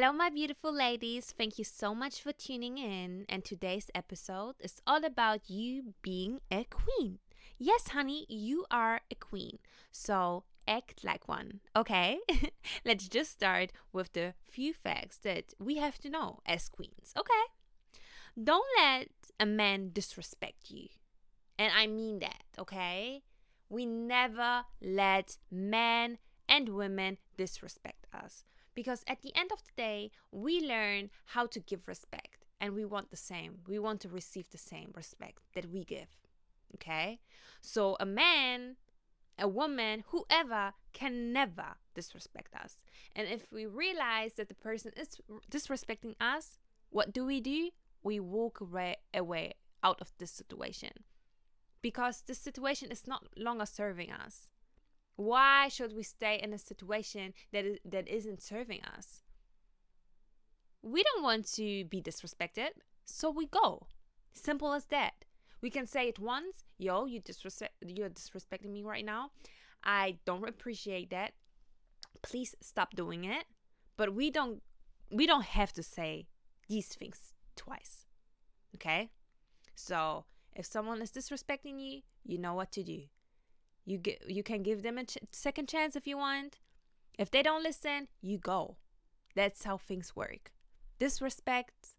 Hello, my beautiful ladies. Thank you so much for tuning in. And today's episode is all about you being a queen. Yes, honey, you are a queen. So act like one, okay? Let's just start with the few facts that we have to know as queens, okay? Don't let a man disrespect you. And I mean that, okay? We never let men and women disrespect us. Because at the end of the day, we learn how to give respect and we want the same. We want to receive the same respect that we give. Okay? So a man, a woman, whoever can never disrespect us. And if we realize that the person is disrespecting us, what do we do? We walk away, away out of this situation because this situation is not longer serving us. Why should we stay in a situation that is, that isn't serving us? We don't want to be disrespected, so we go. Simple as that. We can say it once, yo, you disrespect you're disrespecting me right now. I don't appreciate that. Please stop doing it. But we don't we don't have to say these things twice. Okay? So, if someone is disrespecting you, you know what to do. You get you can give them a ch- second chance if you want. If they don't listen, you go. That's how things work. Disrespect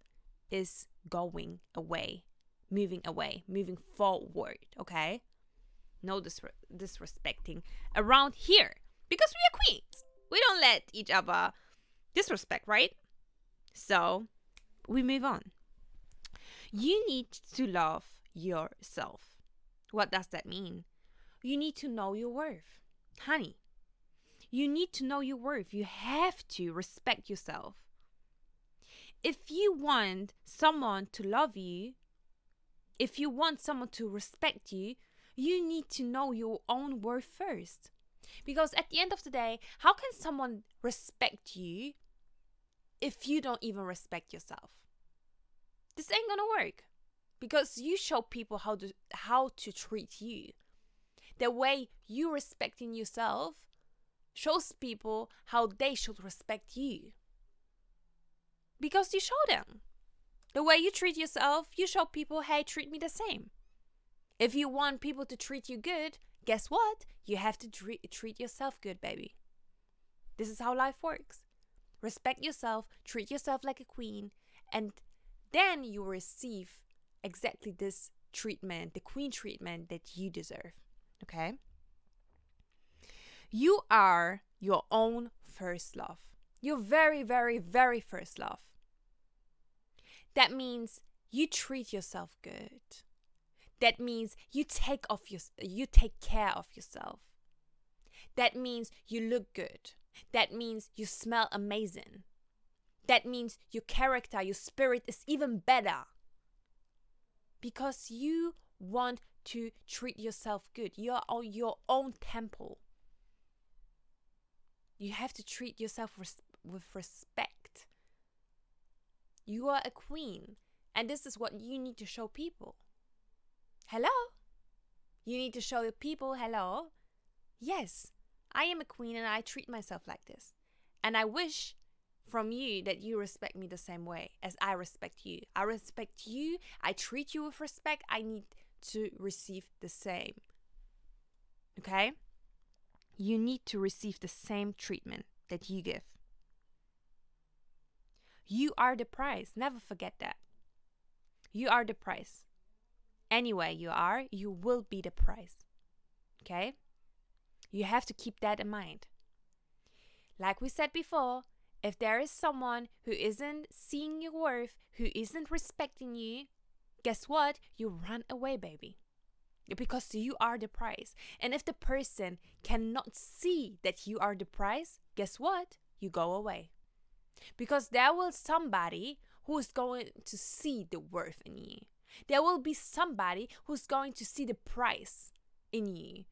is going away, moving away, moving forward, okay? No disre- disrespecting around here because we are queens. We don't let each other disrespect, right? So, we move on. You need to love yourself. What does that mean? You need to know your worth. Honey, you need to know your worth. You have to respect yourself. If you want someone to love you, if you want someone to respect you, you need to know your own worth first. Because at the end of the day, how can someone respect you if you don't even respect yourself? This ain't gonna work because you show people how to how to treat you the way you respecting yourself shows people how they should respect you. Because you show them. The way you treat yourself, you show people, hey, treat me the same. If you want people to treat you good, guess what? You have to treat, treat yourself good, baby. This is how life works. Respect yourself, treat yourself like a queen, and then you receive exactly this treatment, the queen treatment that you deserve. Okay? You are your own first love. Your very, very, very first love. That means you treat yourself good. That means you take off your you take care of yourself. That means you look good. That means you smell amazing. That means your character, your spirit is even better. Because you want to treat yourself good. You're on your own temple. You have to treat yourself res- with respect. You are a queen, and this is what you need to show people. Hello? You need to show people, hello? Yes, I am a queen and I treat myself like this. And I wish from you that you respect me the same way as I respect you. I respect you, I treat you with respect. I need to receive the same. Okay? You need to receive the same treatment that you give. You are the price. Never forget that. You are the price. Anyway, you are, you will be the price. Okay? You have to keep that in mind. Like we said before, if there is someone who isn't seeing your worth, who isn't respecting you, guess what? You run away, baby. Because you are the prize. And if the person cannot see that you are the prize, guess what? You go away. Because there will somebody who is going to see the worth in you. There will be somebody who's going to see the price in you.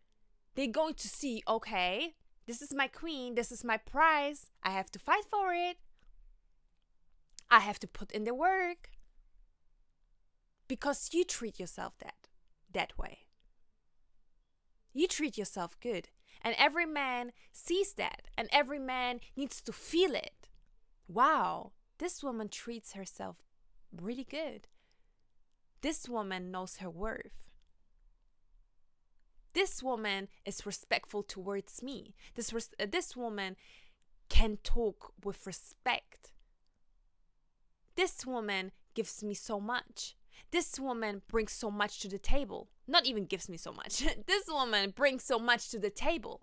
They're going to see, okay, this is my queen, this is my prize. I have to fight for it. I have to put in the work because you treat yourself that that way. You treat yourself good, and every man sees that, and every man needs to feel it. wow, this woman treats herself really good. This woman knows her worth. This woman is respectful towards me. This res- uh, this woman can talk with respect. This woman gives me so much. This woman brings so much to the table. Not even gives me so much. this woman brings so much to the table.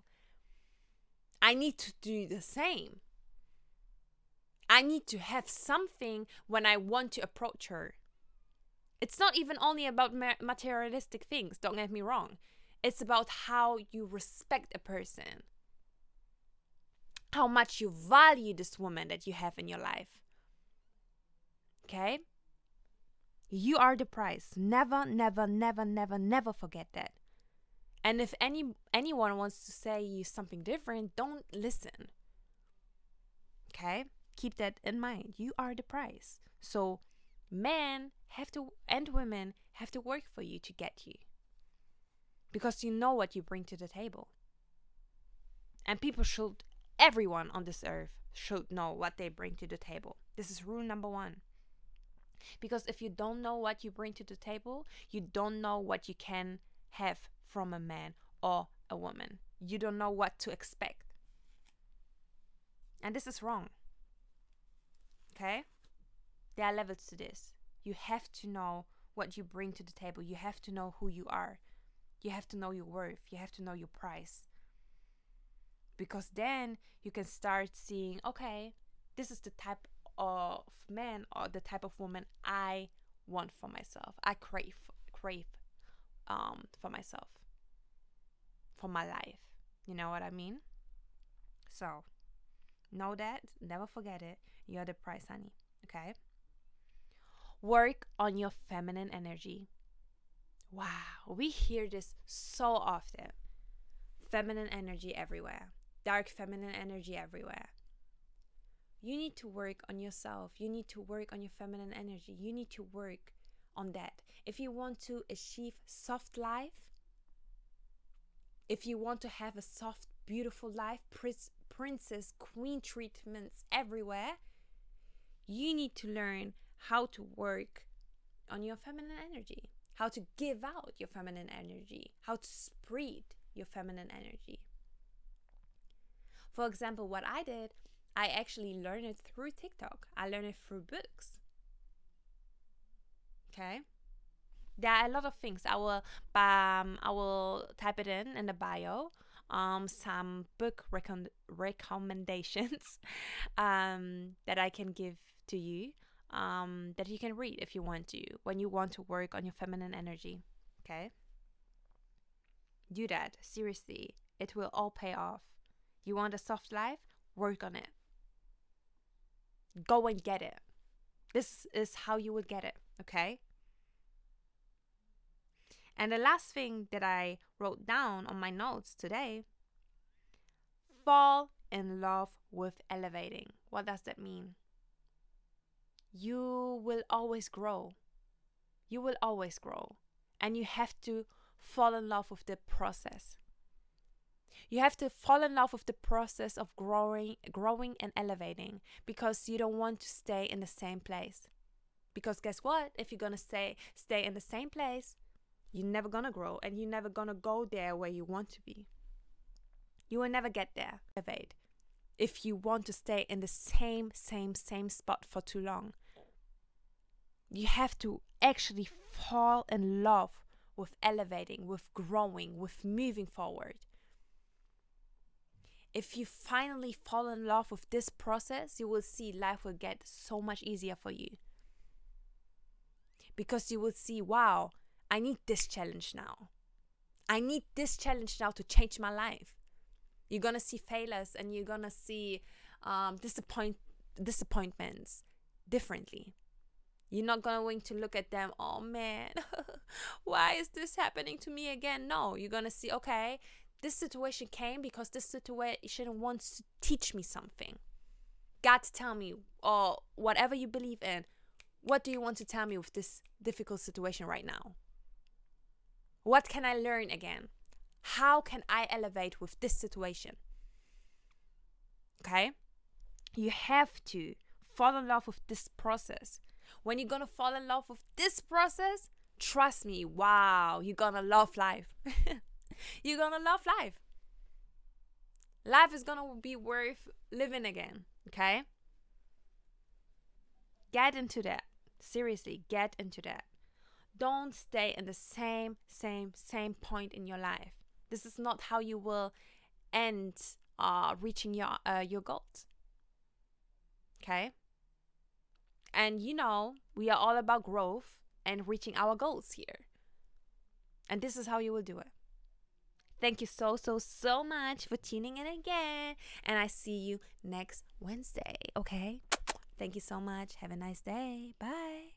I need to do the same. I need to have something when I want to approach her. It's not even only about materialistic things, don't get me wrong. It's about how you respect a person, how much you value this woman that you have in your life. Okay? You are the price. Never, never, never, never, never forget that. And if any anyone wants to say you something different, don't listen. Okay? Keep that in mind. You are the price. So men have to and women have to work for you to get you. Because you know what you bring to the table. And people should everyone on this earth should know what they bring to the table. This is rule number 1. Because if you don't know what you bring to the table, you don't know what you can have from a man or a woman. You don't know what to expect. And this is wrong. Okay? There are levels to this. You have to know what you bring to the table. You have to know who you are. You have to know your worth. You have to know your price. Because then you can start seeing okay, this is the type of man or the type of woman I want for myself. I crave crave um for myself. For my life. You know what I mean? So, know that, never forget it. You're the price, honey. Okay? Work on your feminine energy. Wow, we hear this so often. Feminine energy everywhere. Dark feminine energy everywhere you need to work on yourself. You need to work on your feminine energy. You need to work on that. If you want to achieve soft life, if you want to have a soft, beautiful life, prince, princess, queen treatments everywhere, you need to learn how to work on your feminine energy, how to give out your feminine energy, how to spread your feminine energy. For example, what I did, I actually learned it through TikTok. I learned it through books. Okay. There are a lot of things. I will um I will type it in in the bio. Um, some book recom- recommendations um, that I can give to you um, that you can read if you want to when you want to work on your feminine energy. Okay, do that seriously. It will all pay off. You want a soft life? Work on it go and get it. This is how you would get it, okay? And the last thing that I wrote down on my notes today fall in love with elevating. What does that mean? You will always grow. You will always grow. And you have to fall in love with the process. You have to fall in love with the process of growing, growing and elevating because you don't want to stay in the same place. Because guess what? If you're gonna stay stay in the same place, you're never gonna grow and you're never gonna go there where you want to be. You will never get there. Elevate. If you want to stay in the same, same, same spot for too long. You have to actually fall in love with elevating, with growing, with moving forward if you finally fall in love with this process, you will see life will get so much easier for you. Because you will see, wow, I need this challenge now. I need this challenge now to change my life. You're gonna see failures and you're gonna see um, disappoint disappointments differently. You're not going to look at them, oh man, why is this happening to me again? No, you're gonna see, okay, this situation came because this situation wants to teach me something. God tell me, or whatever you believe in, what do you want to tell me with this difficult situation right now? What can I learn again? How can I elevate with this situation? Okay? You have to fall in love with this process. When you're gonna fall in love with this process, trust me, wow, you're gonna love life. you're gonna love life. Life is gonna be worth living again, okay? Get into that. Seriously, get into that. Don't stay in the same, same, same point in your life. This is not how you will end uh, reaching your uh, your goals. Okay. And you know, we are all about growth and reaching our goals here. And this is how you will do it. Thank you so, so, so much for tuning in again. And I see you next Wednesday. Okay. Thank you so much. Have a nice day. Bye.